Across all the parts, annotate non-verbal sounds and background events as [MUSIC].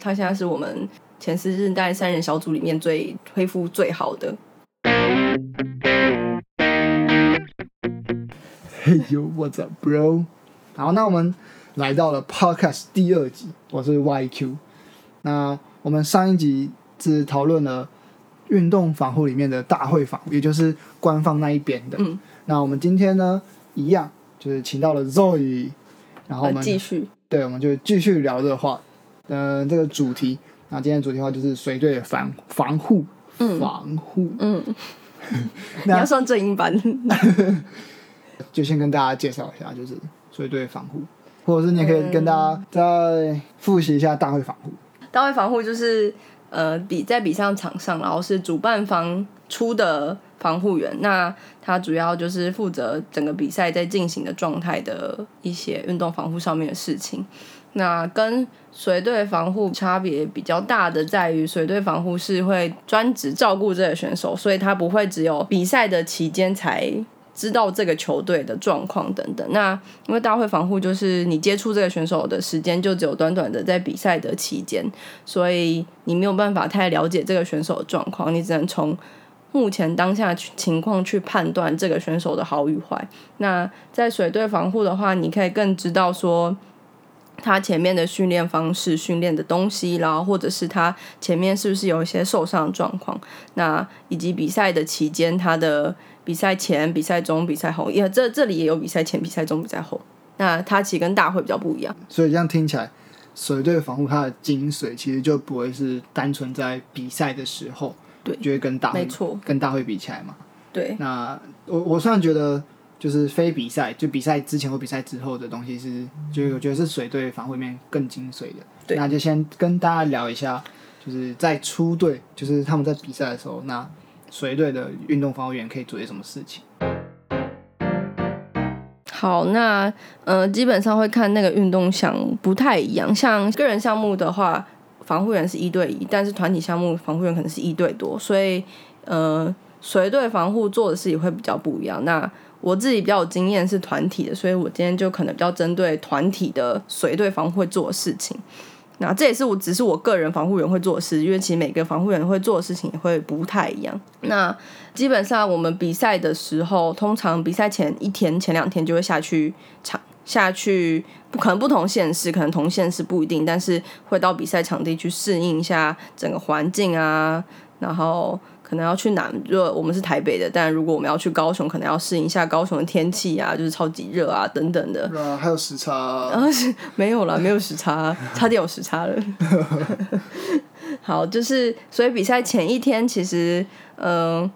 他现在是我们前四日代三人小组里面最恢复最好的。Hey yo，what's up, bro？好，那我们来到了 Podcast 第二集，我是 YQ。那我们上一集只讨论了运动防护里面的大会防护，也就是官方那一边的。嗯。那我们今天呢，一样就是请到了 Zoe，然后我们继续，对，我们就继续聊这个话，呃，这个主题。那今天主题的话就是随队防防护，嗯防护。嗯，[LAUGHS] 你要上正音班。[LAUGHS] 就先跟大家介绍一下，就是随队防护，或者是你也可以跟大家再复习一下大会防护。大会防护就是呃比在比赛场上，然后是主办方出的防护员，那他主要就是负责整个比赛在进行的状态的一些运动防护上面的事情。那跟随队防护差别比较大的在于，随队防护是会专职照顾这个选手，所以他不会只有比赛的期间才知道这个球队的状况等等。那因为大会防护就是你接触这个选手的时间就只有短短的在比赛的期间，所以你没有办法太了解这个选手的状况，你只能从目前当下情况去判断这个选手的好与坏。那在水队防护的话，你可以更知道说。他前面的训练方式、训练的东西，然后或者是他前面是不是有一些受伤状况，那以及比赛的期间，他的比赛前、比赛中、比赛后，也这这里也有比赛前、比赛中、比赛后。那他其实跟大会比较不一样，所以这样听起来，水队防护它的精髓其实就不会是单纯在比赛的时候，对就会跟大会没错，跟大会比起来嘛。对，那我我虽然觉得就是非比赛，就比赛之前或比赛之后的东西是，就我觉得是水队防护面更精髓的。对那就先跟大家聊一下，就是在出队，就是他们在比赛的时候，那水队的运动防护员可以做些什么事情？好，那呃，基本上会看那个运动项目不太一样，像个人项目的话，防护员是一对一，但是团体项目防护员可能是一对多，所以呃，随队防护做的事也会比较不一样。那我自己比较有经验是团体的，所以我今天就可能比较针对团体的随队防护会做的事情。那这也是我只是我个人防护员会做的事，因为其实每个防护员会做的事情也会不太一样。那基本上我们比赛的时候，通常比赛前一天、前两天就会下去场下去，不可能不同县市，可能同县市不一定，但是会到比赛场地去适应一下整个环境啊，然后可能要去南，如果我们是台北的，但如果我们要去高雄，可能要适应一下高雄的天气啊，就是超级热啊等等的。啊，还有时差，然后是没有了，[LAUGHS] 没有时差，差点有时差了。[LAUGHS] 好，就是所以比赛前一天，其实嗯、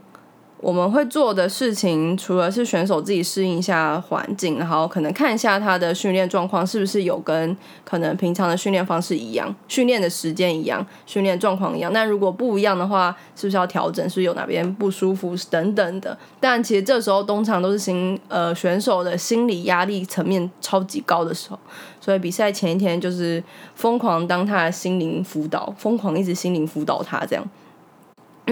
我们会做的事情，除了是选手自己适应一下环境，然后可能看一下他的训练状况是不是有跟可能平常的训练方式一样，训练的时间一样，训练状况一样。那如果不一样的话，是不是要调整？是有哪边不舒服等等的？但其实这时候通常都是心呃选手的心理压力层面超级高的时候，所以比赛前一天就是疯狂当他的心灵辅导，疯狂一直心灵辅导他这样。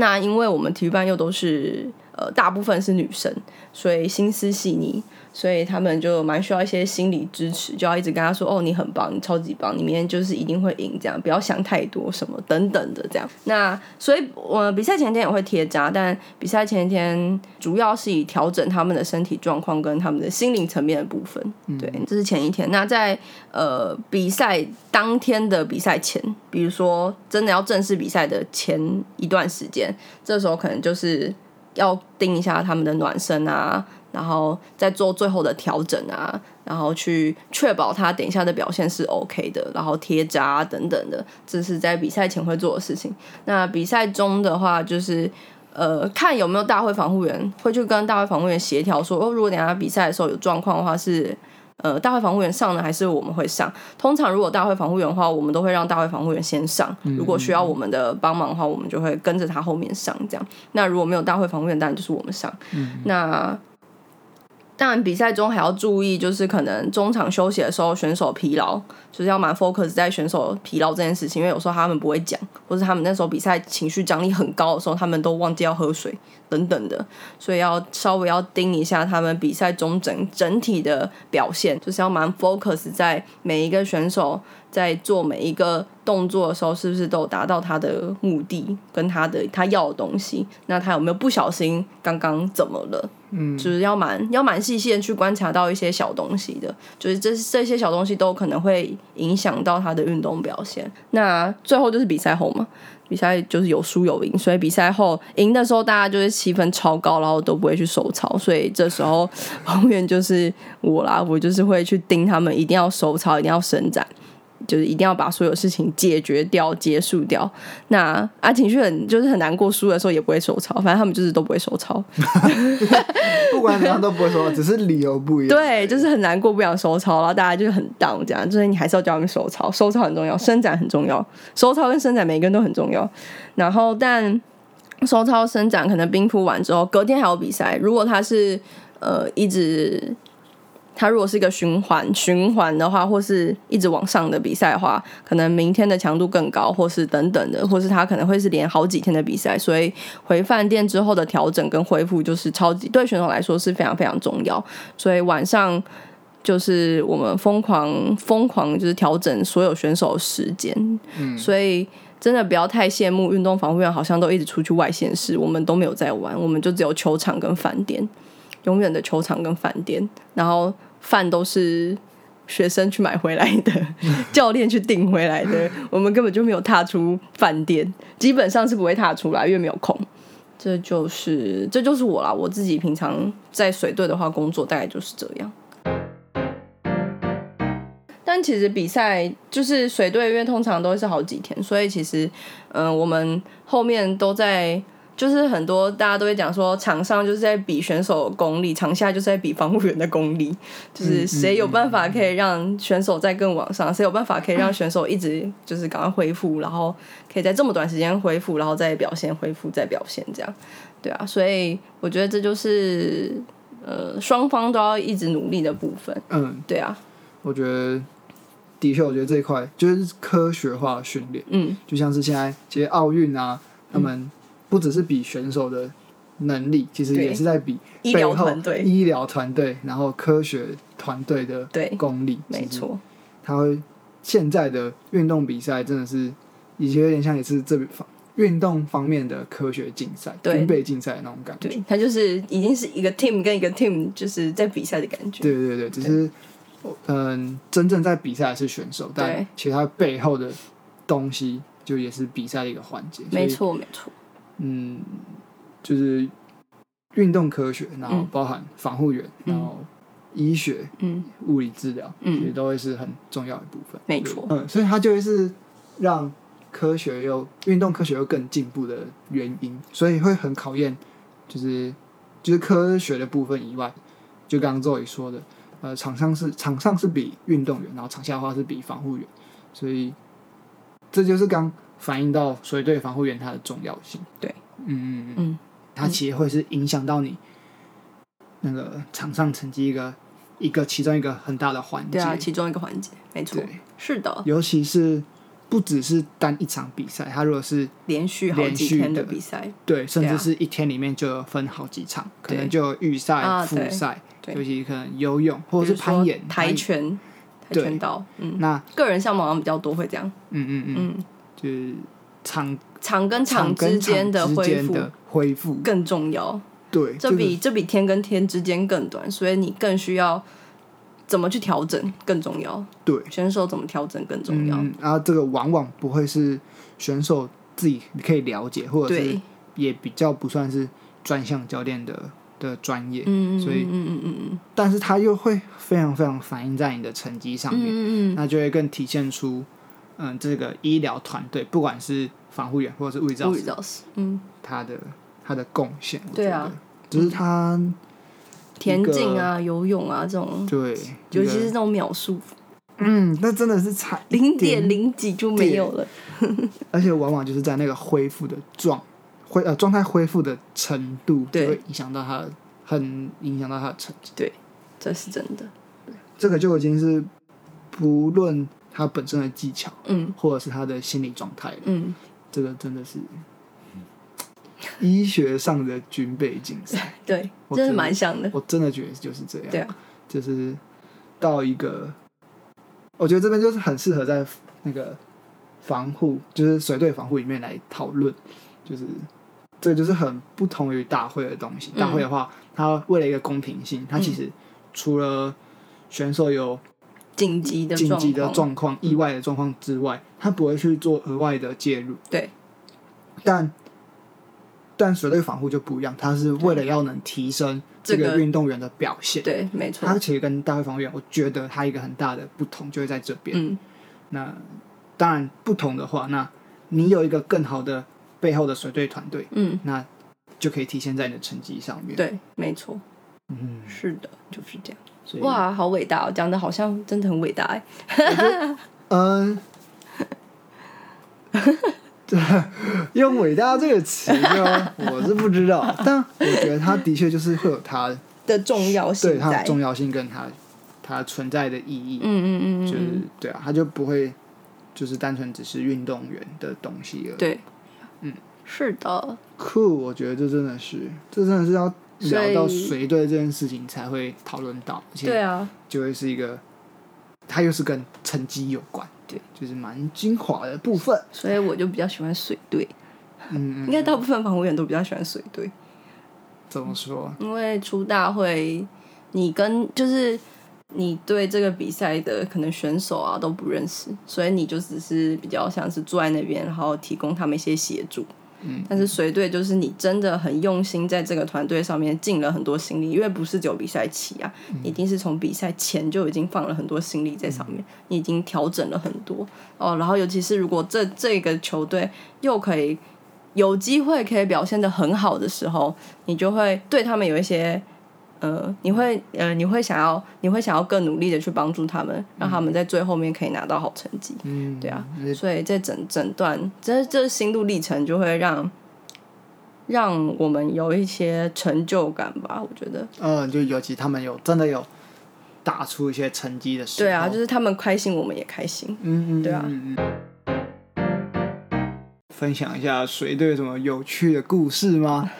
那因为我们体育班又都是呃大部分是女生，所以心思细腻，所以他们就蛮需要一些心理支持，就要一直跟他说：“哦，你很棒，你超级棒，你明天就是一定会赢，这样不要想太多什么等等的这样。”那所以我比赛前一天也会贴扎，但比赛前一天主要是以调整他们的身体状况跟他们的心灵层面的部分。对，这是前一天。那在呃比赛当天的比赛前，比如说真的要正式比赛的前一段时间，这时候可能就是要定一下他们的暖身啊，然后再做最后的调整啊，然后去确保他等一下的表现是 OK 的，然后贴扎等等的，这是在比赛前会做的事情。那比赛中的话，就是呃看有没有大会防护员会去跟大会防护员协调说，哦，如果等下比赛的时候有状况的话是。呃，大会防护员上呢，还是我们会上？通常如果大会防护员的话，我们都会让大会防护员先上。如果需要我们的帮忙的话，我们就会跟着他后面上。这样，那如果没有大会防护员，当然就是我们上。那当然，比赛中还要注意，就是可能中场休息的时候，选手疲劳，就是要蛮 focus 在选手疲劳这件事情，因为有时候他们不会讲，或者他们那时候比赛情绪张力很高的时候，他们都忘记要喝水等等的，所以要稍微要盯一下他们比赛中整整体的表现，就是要蛮 focus 在每一个选手在做每一个动作的时候，是不是都达到他的目的跟他的他要的东西？那他有没有不小心刚刚怎么了？就是要蛮要蛮细心去观察到一些小东西的，就是这这些小东西都可能会影响到他的运动表现。那最后就是比赛后嘛，比赛就是有输有赢，所以比赛后赢的时候大家就是气氛超高，然后都不会去收操，所以这时候永远就是我啦，我就是会去盯他们，一定要收操，一定要伸展。就是一定要把所有事情解决掉、结束掉。那啊，情绪很就是很难过，输的时候也不会手抄，反正他们就是都不会手抄。[LAUGHS] 不管怎样都不会说，[LAUGHS] 只是理由不一样。对，就是很难过，不想收抄，然后大家就是很 down 这样，就是你还是要教他们手抄，收抄很重要，伸展很重要，收操跟伸展每个人都很重要。然后，但收操伸展可能冰敷完之后，隔天还有比赛。如果他是呃一直，他如果是一个循环循环的话，或是一直往上的比赛的话，可能明天的强度更高，或是等等的，或是他可能会是连好几天的比赛，所以回饭店之后的调整跟恢复就是超级对选手来说是非常非常重要。所以晚上就是我们疯狂疯狂就是调整所有选手的时间，嗯所以。真的不要太羡慕运动防护员，好像都一直出去外线市，我们都没有在玩，我们就只有球场跟饭店，永远的球场跟饭店，然后饭都是学生去买回来的，[LAUGHS] 教练去订回来的，[LAUGHS] 我们根本就没有踏出饭店，基本上是不会踏出来，因为没有空。这就是这就是我啦，我自己平常在水队的话，工作大概就是这样。但其实比赛就是水队，因为通常都是好几天，所以其实，嗯、我们后面都在，就是很多大家都会讲说，场上就是在比选手的功力，场下就是在比防护员的功力，就是谁有办法可以让选手在更往上，谁有办法可以让选手一直就是赶快恢复，然后可以在这么短时间恢复，然后再表现，恢复再表现，这样，对啊，所以我觉得这就是呃双方都要一直努力的部分，嗯，对啊，我觉得的确，我觉得这一块就是科学化的训练，嗯，就像是现在这些奥运啊，他们不只是比选手的能力，其实也是在比医疗背后团队医疗团队，然后科学团队的功力，没错。他会现在的运动比赛真的是以前有点像也是这方运动方面的科学竞赛、对军备竞赛的那种感觉。对，他就是已经是一个 team 跟一个 team 就是在比赛的感觉。对对对，只是嗯，真正在比赛的是选手，但其实他背后的东西就也是比赛的一个环节。没，错没错，嗯，就是运动科学，然后嗯包含防护员，嗯然后医学、嗯，物理治疗，嗯其实都会是很重要的部分。没错嗯，所以它就会是让科学又运动科学又更进步的原因，所以会很考验，就是就是科学的部分以外，就刚刚周宇说的，呃，场上是场上是比运动员，然后场下的话是比防护员，所以这就是刚反映到水队防护员他的重要性。对，嗯嗯嗯，嗯，它其实会是影响到你那个场上成绩一个一个其中一个很大的环节。对啊，其中一个环节，没错，对。是的，尤其是不只是单一场比赛，它如果是连续好几天的的比赛，对，甚至是一天里面就有分好几场，可能就有预赛、复赛，对。尤其可能游泳或者是攀岩、跆拳、跆拳道，嗯，那个人项目好像比较多会这样，嗯嗯嗯，嗯，就是场场跟场之间的恢复恢复，更重要，对，这个比这比天跟天之间更短，所以你更需要怎么去调整更重要，对选手怎么调整更重要，嗯，然后这个往往不会是选手自己可以了解，或者是，也比较不算是专项教练的的专业，嗯嗯所以嗯嗯嗯嗯。但是他又会非常非常反映在你的成绩上面，嗯嗯。那就会更体现出，嗯，这个医疗团队，不管是防护员或者是物理治嗯，物理疗师，治疗师，嗯，他的他的贡献，对啊觉得，就是他田径啊、游泳啊这种，对，尤其是这种秒数，嗯，那真的是差零点点零几就没有了。而且往往就是在那个恢复的状恢呃状态恢复的程度，就对会影响到他的，很影响到他的成绩。对这是真的。这个就已经是不论他本身的技巧，嗯或者是他的心理状态，嗯，这个真的是医学上的军备竞赛。[LAUGHS] 对，真的蛮像的。我真的觉得就是这样。对啊，就是到一个，我觉得这边就是很适合在那个防护，就是随队防护里面来讨论，就是这个就是很不同于大会的东西。大会的话，它为了一个公平性，它其实除了选手有紧急的紧急的状状况、意外的状况之外，他不会去做额外的介入。对，但但水队防护就不一样，他是为了要能提升这这个个运动员的表现。对，没错他，其实跟大会防护员，我觉得他一个很大的不同就会在这边。嗯，那当然不同的话，那你有一个更好的背后的水队团队，嗯，那就可以体现在你的成绩上面。，对，没错，嗯，是的，就是这样。哇，好伟大哦，讲的好像真的很伟大哎。嗯，对，[LAUGHS] 用“伟大”这个词呢我是不知道，但我觉得它的确就是会有它的重要性对性它的在，重要性跟它它存在的意义，嗯嗯嗯就是对啊，它就不会就是单纯只是运动员的东西而已。对，嗯，是的，酷，我觉得这真的是，这真的是要聊到随队这件事情才会讨论到，而且对啊，就会是一个，它又是跟成绩有关，对，就是蛮精华的部分。所以我就比较喜欢水队，嗯，应该大部分防护员都比较喜欢水队，怎么说？因为出大会，你跟就是。你对这个比赛的可能选手啊都不认识，所以你就只是比较像是坐在那边，然后提供他们一些协助。嗯，但是随队就是你真的很用心在这个团队上面尽了很多心力，因为不是只有比赛期啊，一定是从比赛前就已经放了很多心力在上面，你已经调整了很多哦。然后尤其是如果这这个球队又可以有机会可以表现的很好的时候，你就会对他们有一些。呃，你会呃，你会想要，你会想要更努力的去帮助他们，让他们在最后面可以拿到好成绩。嗯，对啊所以这整整段这这心路历程就会让让我们有一些成就感吧，我觉得。嗯，就尤其他们有真的有打出一些成绩的时候，对啊，就是他们开心，我们也开心。嗯嗯，对啊嗯嗯分享一下水队有什么有趣的故事吗？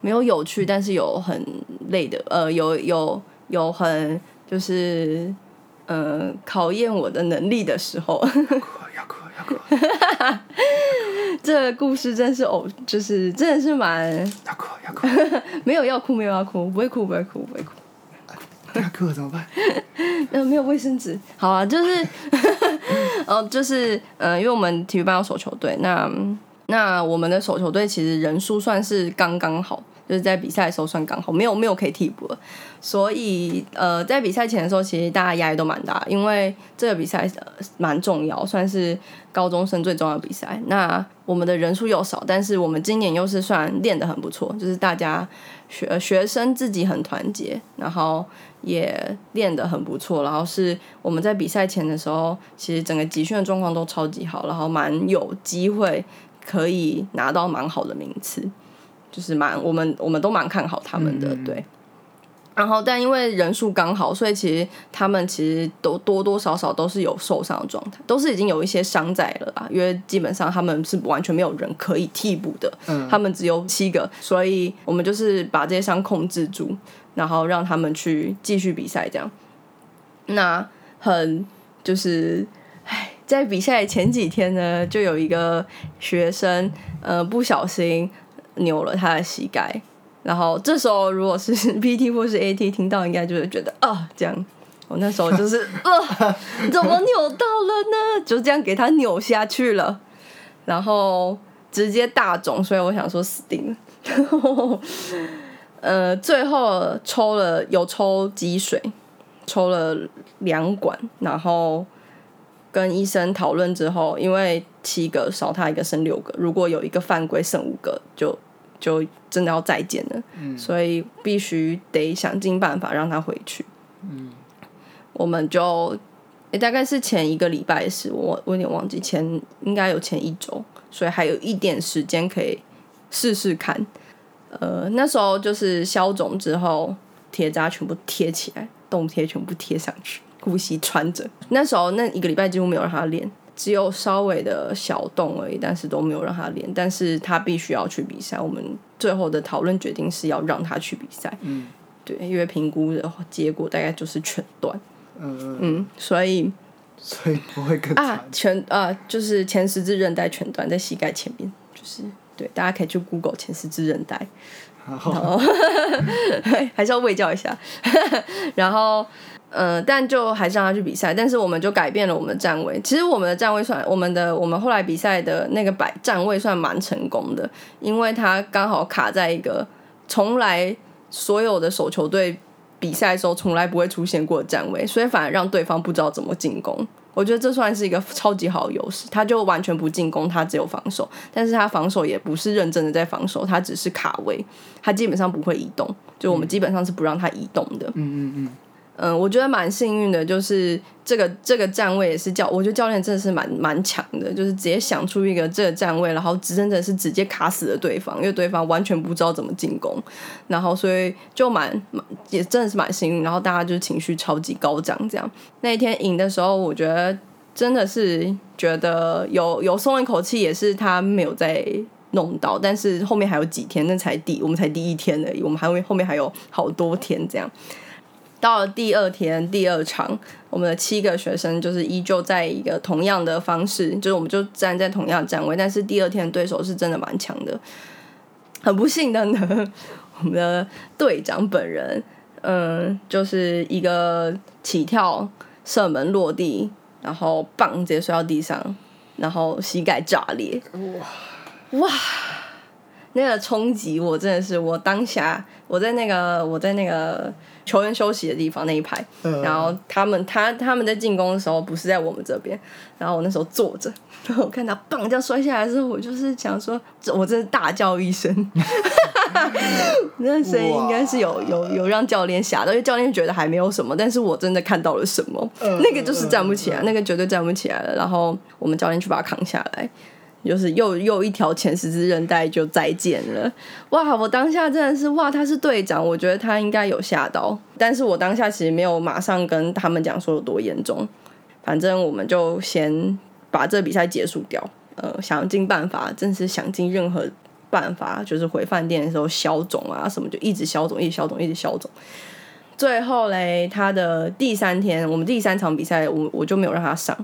没有有趣，但是有很累的，呃，有有有很就是呃考验我的能力的时候，哭要哭要哭这个故事真是偶，就是真的是蛮要哭要哭 [LAUGHS] 没有要哭，没有要哭，不会哭，不会哭，不会哭。要哭了怎么办？[LAUGHS] 呃，没有卫生纸。好啊，就是，呃，[LAUGHS] 就是，呃，因为我们体育班有手球队，那那我们的手球队其实人数算是刚刚好，就是在比赛的时候算刚好，没有没有可以替补了。所以，呃，在比赛前的时候，其实大家压力都蛮大，因为这个比赛蛮重要，算是高中生最重要的比赛。那我们的人数又少，但是我们今年又是算练得很不错，就是大家学学生自己很团结，然后也练得很不错，然后是我们在比赛前的时候，其实整个集训的状况都超级好，然后蛮有机会可以拿到蛮好的名次，就是蛮我们我们都蛮看好他们的，嗯对。然后，但因为人数刚好，所以其实他们其实都多多少少都是有受伤的状态，都是已经有一些伤在了吧。因为基本上他们是完全没有人可以替补的，嗯他们只有七个，所以我们就是把这些伤控制住，然后让他们去继续比赛，这样。那很就是，唉，在比赛前几天呢，就有一个学生呃不小心扭了他的膝盖，然后这时候如果是 [LAUGHS] PT 或是 AT 听到，应该就会觉得啊这样。我那时候就是 [LAUGHS] 呃，怎么扭到了呢？就这样给他扭下去了，然后直接大肿，所以我想说死定了。[LAUGHS] 呃，最后抽了有抽积水，抽了两管，然后跟医生讨论之后，因为七个少他一个剩六个，如果有一个犯规剩五个，就就真的要再见了。所以必须得想尽办法让他回去。嗯，我们就、诶大概是前一个礼拜的事，我我有点忘记前应该有前一周，所以还有一点时间可以试试看。呃，那时候就是消肿之后，铁渣全部贴起来，冻贴全部贴上去，呼吸穿着。那时候那一个礼拜几乎没有让他练，只有稍微的小洞而已，但是都没有让他练。但是他必须要去比赛，我们最后的讨论决定是要让他去比赛。嗯，对，因为评估的结果大概就是全断。嗯嗯，所以所以不会更啊。，全啊就是前十字韧带全断在膝盖前面，就是对，大家可以去 Google 前十字韧带，然后 [LAUGHS] 还是要喂教一下。[LAUGHS] 然后，呃，但就还是让他去比赛，但是我们就改变了我们的站位。其实我们的站位算，我们的我们后来比赛的那个摆站位算蛮成功的，因为他刚好卡在一个从来所有的手球队比赛的时候从来不会出现过的站位，所以反而让对方不知道怎么进攻。我觉得这算是一个超级好的优势，他就完全不进攻，他只有防守，但是他防守也不是认真的在防守，他只是卡位，他基本上不会移动，就我们基本上是不让他移动的。嗯嗯嗯，嗯，我觉得蛮幸运的，就是这个这个站位也是教，我觉得教练真的是蛮蛮强的，就是直接想出一个这个站位，然后真的是直接卡死了对方，因为对方完全不知道怎么进攻，然后所以就蛮蛮也真的是蛮幸运，然后大家就是情绪超级高涨，这样那一天赢的时候，我觉得真的是觉得有有松了一口气，也是他没有在。弄到，但是后面还有几天，那才第我们才第一天而已，我们还会后面还有好多天这样。到了第二天第二场，我们的七个学生就是依旧在一个同样的方式，就是我们就站在同样的站位，但是第二天的对手是真的蛮强的。很不幸的呢，我们的队长本人，嗯，就是一个起跳射门落地，然后棒直接摔到地上，然后膝盖炸裂，哇！那个冲击，我真的是我当下我在那个我在那个球员休息的地方那一排，呃然后他们他他们在进攻的时候不是在我们这边，然后我那时候坐着，然后我看他棒这样摔下来的时候，我就是想说，这我真是大叫一声，[LAUGHS] 那声音应该是有有有让教练吓到，因为教练觉得还没有什么，但是我真的看到了什么，呃那个就是站不起来，呃那个绝对站不起来了。然后我们教练去把他扛下来，就是又又一条前十字韧带就再见了。哇！我当下真的是哇，他是队长，我觉得他应该有吓到，但是我当下其实没有马上跟他们讲说有多严重，反正我们就先把这比赛结束掉。呃，想尽办法，真是想尽任何办法，就是回饭店的时候消肿啊什么，就一直消肿，一直消肿，一直消肿。最后嘞，他的第三天，我们第三场比赛，我我就没有让他上，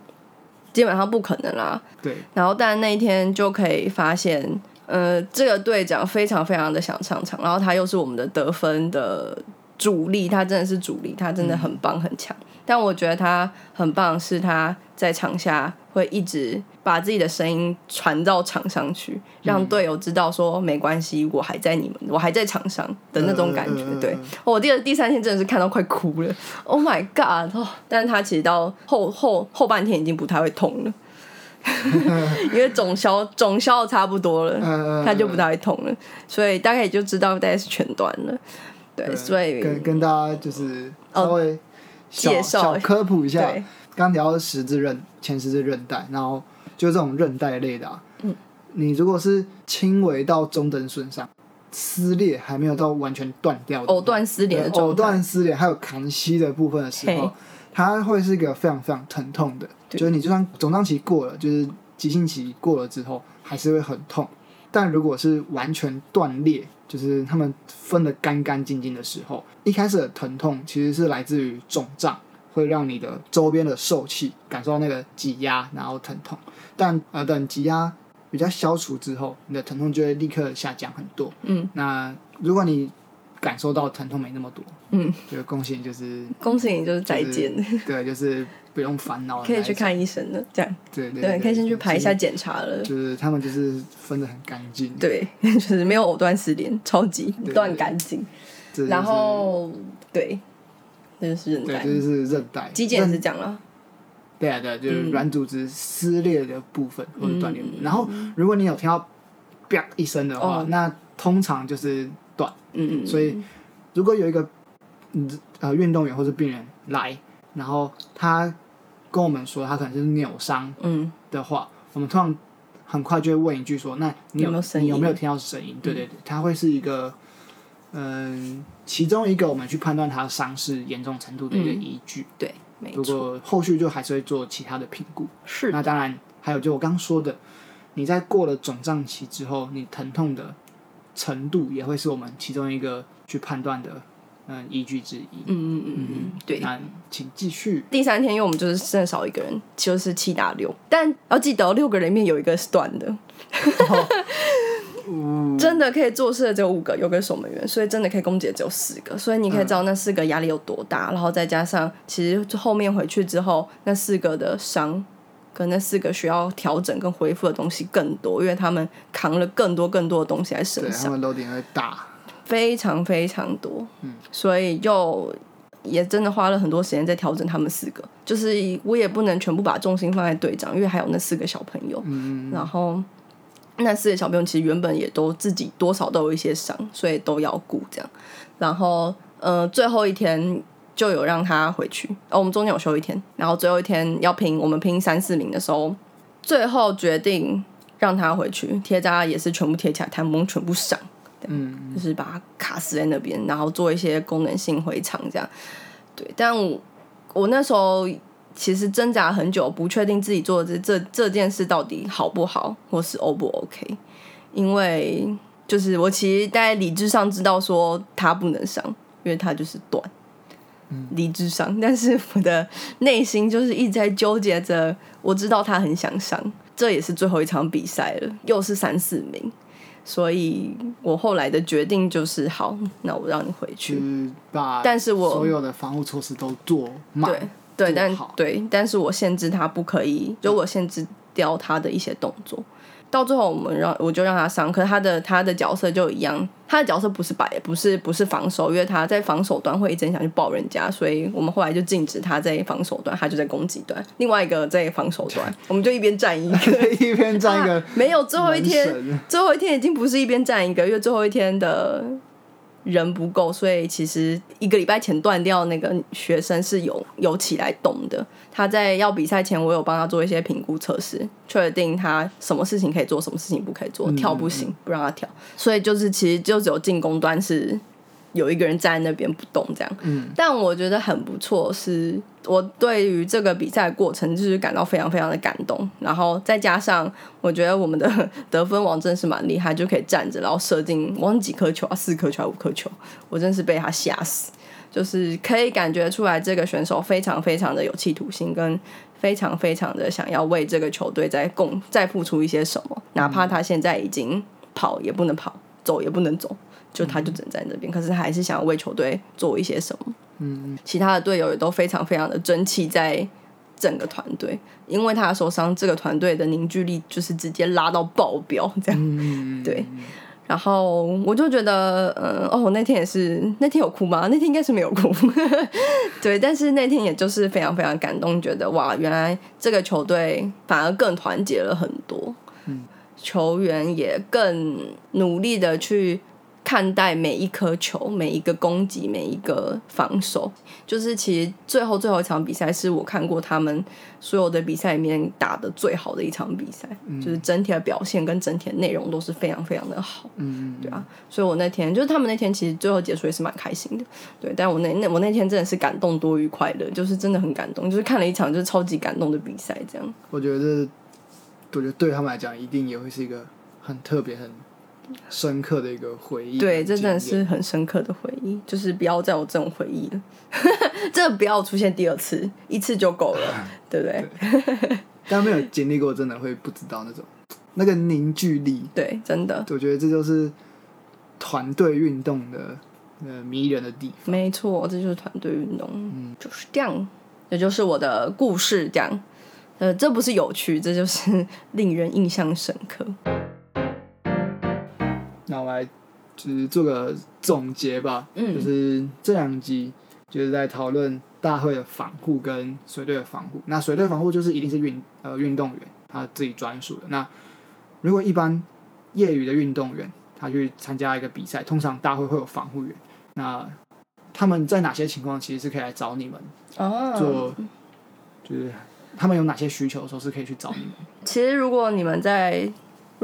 基本上不可能啦。对，然后但那一天就可以发现，呃，这个队长非常非常的想上场，然后他又是我们的得分的主力，他真的是主力，他真的很棒很强。但我觉得他很棒，是他在场下会一直把自己的声音传到场上去，让队友知道说没关系，我还在你们，我还在场上的那种感觉。对我第二第三天真的是看到快哭了，Oh my god！哦，但是他其实到后后后半天已经不太会痛了。[LAUGHS] 因为总消总消的差不多了，嗯他就不太会痛了，所以大概也就知道大概是全断了。对，所以跟跟大家就是稍微小介绍小科普一下，对刚聊到十字韧前十字韧带，然后就这种韧带类的、啊，嗯，你如果是轻微到中等损伤，撕裂还没有到完全断掉的，藕断丝连的藕，断丝连还有扛膝的部分的时候，它会是一个非常非常疼痛的，就是你就算肿胀期过了，就是急性期过了之后，还是会很痛。但如果是完全断裂，就是他们分得干干净净的时候，一开始的疼痛其实是来自于肿胀，会让你的周边的受气感受到那个挤压，然后疼痛。但呃，等挤压比较消除之后，你的疼痛就会立刻下降很多。嗯，那如果你感受到疼痛没那么多，嗯，就恭喜你，就是恭喜你就是再见，[LAUGHS] 对，就是不用烦恼可，以去看医生了。这样对对对，可以先去排一下就是检查了。就是他们就是分的很干净，对，就是没有藕断丝连，超级对断干净。然后对，那就是韧对，带。就是韧带，肌腱也是韧这样了。对啊对啊，就是嗯软组织撕裂的部分或者断裂部分。嗯然后如果你有听到“啪”一声的话，哦那通常就是断。嗯嗯，所以如果有一个嗯呃运动员或者病人来，然后他跟我们说他可能是扭伤嗯的话，我们通常很快就会问一句说：“那你有没有声音你有没有听到声音？”对对对，他会是一个嗯，其中一个我们去判断他伤势严重程度的一个依据。对，没如，果后续就还是会做其他的评估。是那当然还有就我刚说的，你在过了肿胀期之后，你疼痛的程度也会是我们其中一个去判断的嗯依据之一。嗯嗯嗯嗯，对。那请继续。第三天，因为我们就是剩少一个人，就是七打六，但要记得六个人里面有一个是断的。[LAUGHS] 真的可以做事的只有五个，有个守门员，所以真的可以攻击的只有四个，所以你可以知道那四个压力有多大。然后再加上，其实后面回去之后，那四个的伤跟那四个需要调整跟恢复的东西更多，因为他们扛了更多更多的东西在身对，他上，们楼顶会大。非常非常多。嗯，所以就也真的花了很多时间在调整他们四个。就是我也不能全部把重心放在队长，因为还有那四个小朋友。嗯，然后那四个小朋友其实原本也都自己多少都有一些伤，所以都要顾这样。然后呃，最后一天就有让他回去，哦，我们中间有休一天，然后最后一天要拼，我们拼三四名的时候，最后决定让他回去，贴扎也是全部贴起来，弹弓全部上，嗯，就是把它卡死在那边，然后做一些功能性回场这样。对，但我我那时候其实挣扎很久，不确定自己做的这这这件事到底好不好，或是 O 不 OK，因为就是我其实在理智上知道说他不能上，因为他就是短。理智上，[LAUGHS] 但是我的内心就是一直在纠结着。我知道他很想上，这也是最后一场比赛了，又是三四名，所以我后来的决定就是好，那我让你回去。是把，但是我所有的防护措施都做满。对对，但对，但是我限制他不可以，就我限制掉他的一些动作。到最后，我们让我就让他上，可是他的他的角色就一样，他的角色不是摆，不是不是防守，因为他在防守端会一直想去抱人家，所以我们后来就禁止他在防守端，他就在攻击端，另外一个在防守端，[LAUGHS] 我们就一边站一个。一边站一个啊没有最后一天，[LAUGHS] 最后一天已经不是一边站一个，因为最后一天的人不够，所以其实一个礼拜前断掉那个学生是有有起来动的。他在要比赛前，我有帮他做一些评估测试，确定他什么事情可以做，什么事情不可以做，跳不行，不让他跳。所以就是其实就只有进攻端是有一个人站在那边不动这样。嗯，但我觉得很不错，是我对于这个比赛过程就是感到非常非常的感动，然后再加上我觉得我们的得分王真的是蛮厉害，就可以站着然后射进我忘记几颗球啊，四颗球还是五颗球，我真是被他吓死。就是可以感觉出来，这个选手非常非常的有企图心，跟非常非常的想要为这个球队再贡再付出一些什么，哪怕他现在已经跑也不能跑，走也不能走，就他就只能在那边，可是他还是想要为球队做一些什么。嗯，其他的队友也都非常非常的争气，在整个团队，因为他的受伤，这个团队的凝聚力就是直接拉到爆表，这样。[LAUGHS] 嗯，对，然后我就觉得，嗯，哦，我那天也是，那天有哭吗？那天应该是没有哭，[LAUGHS] 对，但是那天也就是非常非常感动，觉得哇，原来这个球队反而更团结了很多，嗯，球员也更努力的去看待每一颗球、每一个攻击、每一个防守。就是其实最后最后一场比赛是我看过他们所有的比赛里面打的最好的一场比赛，就是整体的表现跟整体的内容都是非常非常的好。嗯，对啊，所以我那天就是他们那天其实最后结束也是蛮开心的，对。但我那那我那天真的是感动多于快乐，就是真的很感动，就是看了一场就是超级感动的比赛，这样。我觉得，我觉得对他们来讲，一定也会是一个很特别、很深刻的一个回忆。对，这真的是很深刻的回忆，就是不要再有这种回忆了，[LAUGHS] 真的不要出现第二次，一次就够了，[LAUGHS] 对不对？但没有经历过，真的会不知道那种那个凝聚力。对，真的，我觉得这就是团队运动的呃迷人的地方。没错，这就是团队运动，嗯就是这样，这就是我的故事，这样。呃，这不是有趣，这就是 [LAUGHS] 令人印象深刻。那我来就是做个总结吧，嗯就是这两集就是在讨论大会的防护跟水队的防护。那水队防护就是一定是运呃运动员他自己专属的。那如果一般业余的运动员他去参加一个比赛，通常大会会有防护员，那他们在哪些情况其实是可以来找你们哦做，就是他们有哪些需求的时候是可以去找你们。其实如果你们在，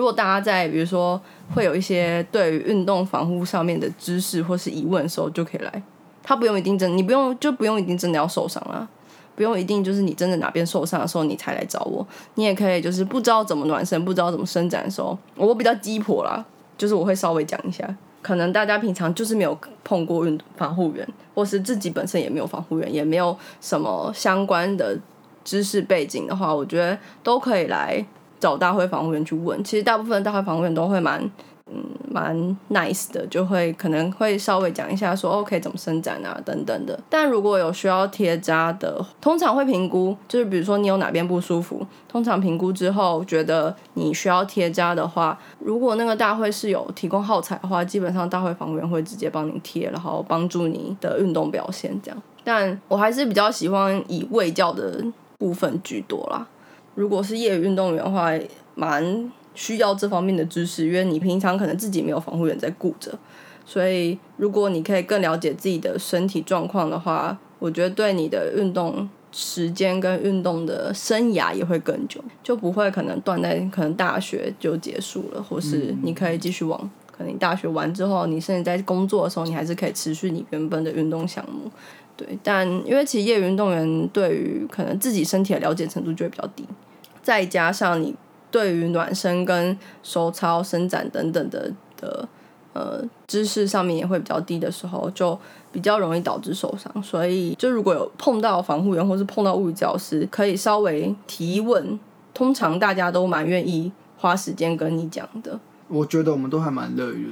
如果大家在比如说会有一些对于运动防护上面的知识或是疑问的时候，就可以来。他不用一定真，你不用就不用一定真的要受伤啊，不用一定就是你真的哪边受伤的时候你才来找我。你也可以就是不知道怎么暖身，不知道怎么伸展的时候，我比较鸡婆啦，就是我会稍微讲一下，可能大家平常就是没有碰过运防护员，或是自己本身也没有防护员，也没有什么相关的知识背景的话，我觉得都可以来找大会防护员去问。其实大部分大会防护员都会蛮嗯蛮 nice 的，就会可能会稍微讲一下说 OK 怎么伸展啊等等的。但如果有需要贴扎的，通常会评估，就是比如说你有哪边不舒服，通常评估之后觉得你需要贴扎的话，如果那个大会是有提供耗材的话，基本上大会防护员会直接帮你贴，然后帮助你的运动表现这样。但我还是比较喜欢以卫教的部分居多啦。如果是业余运动员的话，蛮需要这方面的知识，因为你平常可能自己没有防护员在顾着，所以如果你可以更了解自己的身体状况的话，我觉得对你的运动时间跟运动的生涯也会更久，就不会可能断在可能大学就结束了，或是你可以继续往可能大学完之后，你甚至在工作的时候，你还是可以持续你原本的运动项目。对，但因为其实业余运动员对于可能自己身体的了解程度就会比较低，再加上你对于暖身跟收操、伸展等等的的呃知识上面也会比较低的时候，就比较容易导致受伤。所以，就如果有碰到防护员或是碰到物理教师，可以稍微提问，通常大家都蛮愿意花时间跟你讲的。我觉得我们都还蛮乐于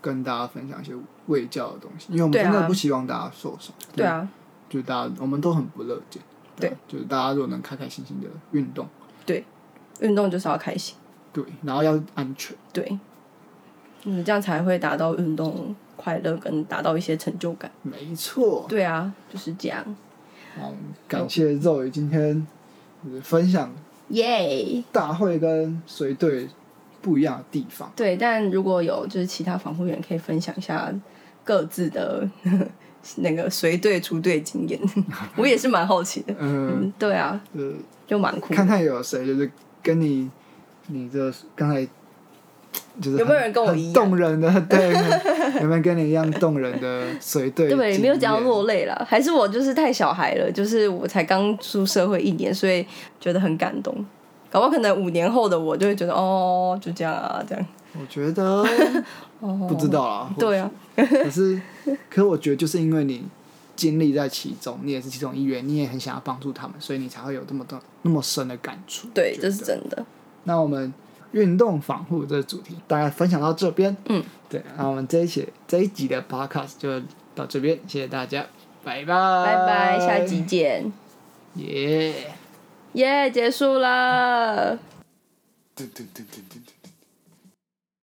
跟大家分享一些卫教的东西，因为我们真的不希望大家受伤。对啊，就是大家我们都很不乐见。对啊，就是大家如果能开开心心的运动，对运动就是要开心，对，然后要安全。对，嗯，这样才会达到运动快乐跟达到一些成就感。没错。对啊，就是这样，好，感谢肉宇今天就是分享耶、大会跟随队不一样的地方。对，但如果有就是其他防护员可以分享一下各自的那个随队出队经验，[LAUGHS] 我也是蛮好奇的。嗯，嗯，对啊，呃，就蛮酷。看看有谁就是跟你，你这刚才就是有没有人跟我一样动人的？[LAUGHS] 对，有没有跟你一样动人的随队？对，没有讲到落泪了，还是我就是太小孩了，就是我才刚出社会一年，所以觉得很感动。搞不好可能五年后的我就会觉得哦，就这样啊，这样。我觉得 [LAUGHS] 哦，不知道啦。对啊，可是，可是我觉得就是因为你经历在其中，你也是其中一员，你也很想要帮助他们，所以你才会有这么多那么深的感触。对，这是真的。那我们运动防护这个主题大概分享到这边，嗯，对，那我们这一期这一集的 podcast 就到这边，谢谢大家，拜拜，拜拜，下集见。耶。耶结束了。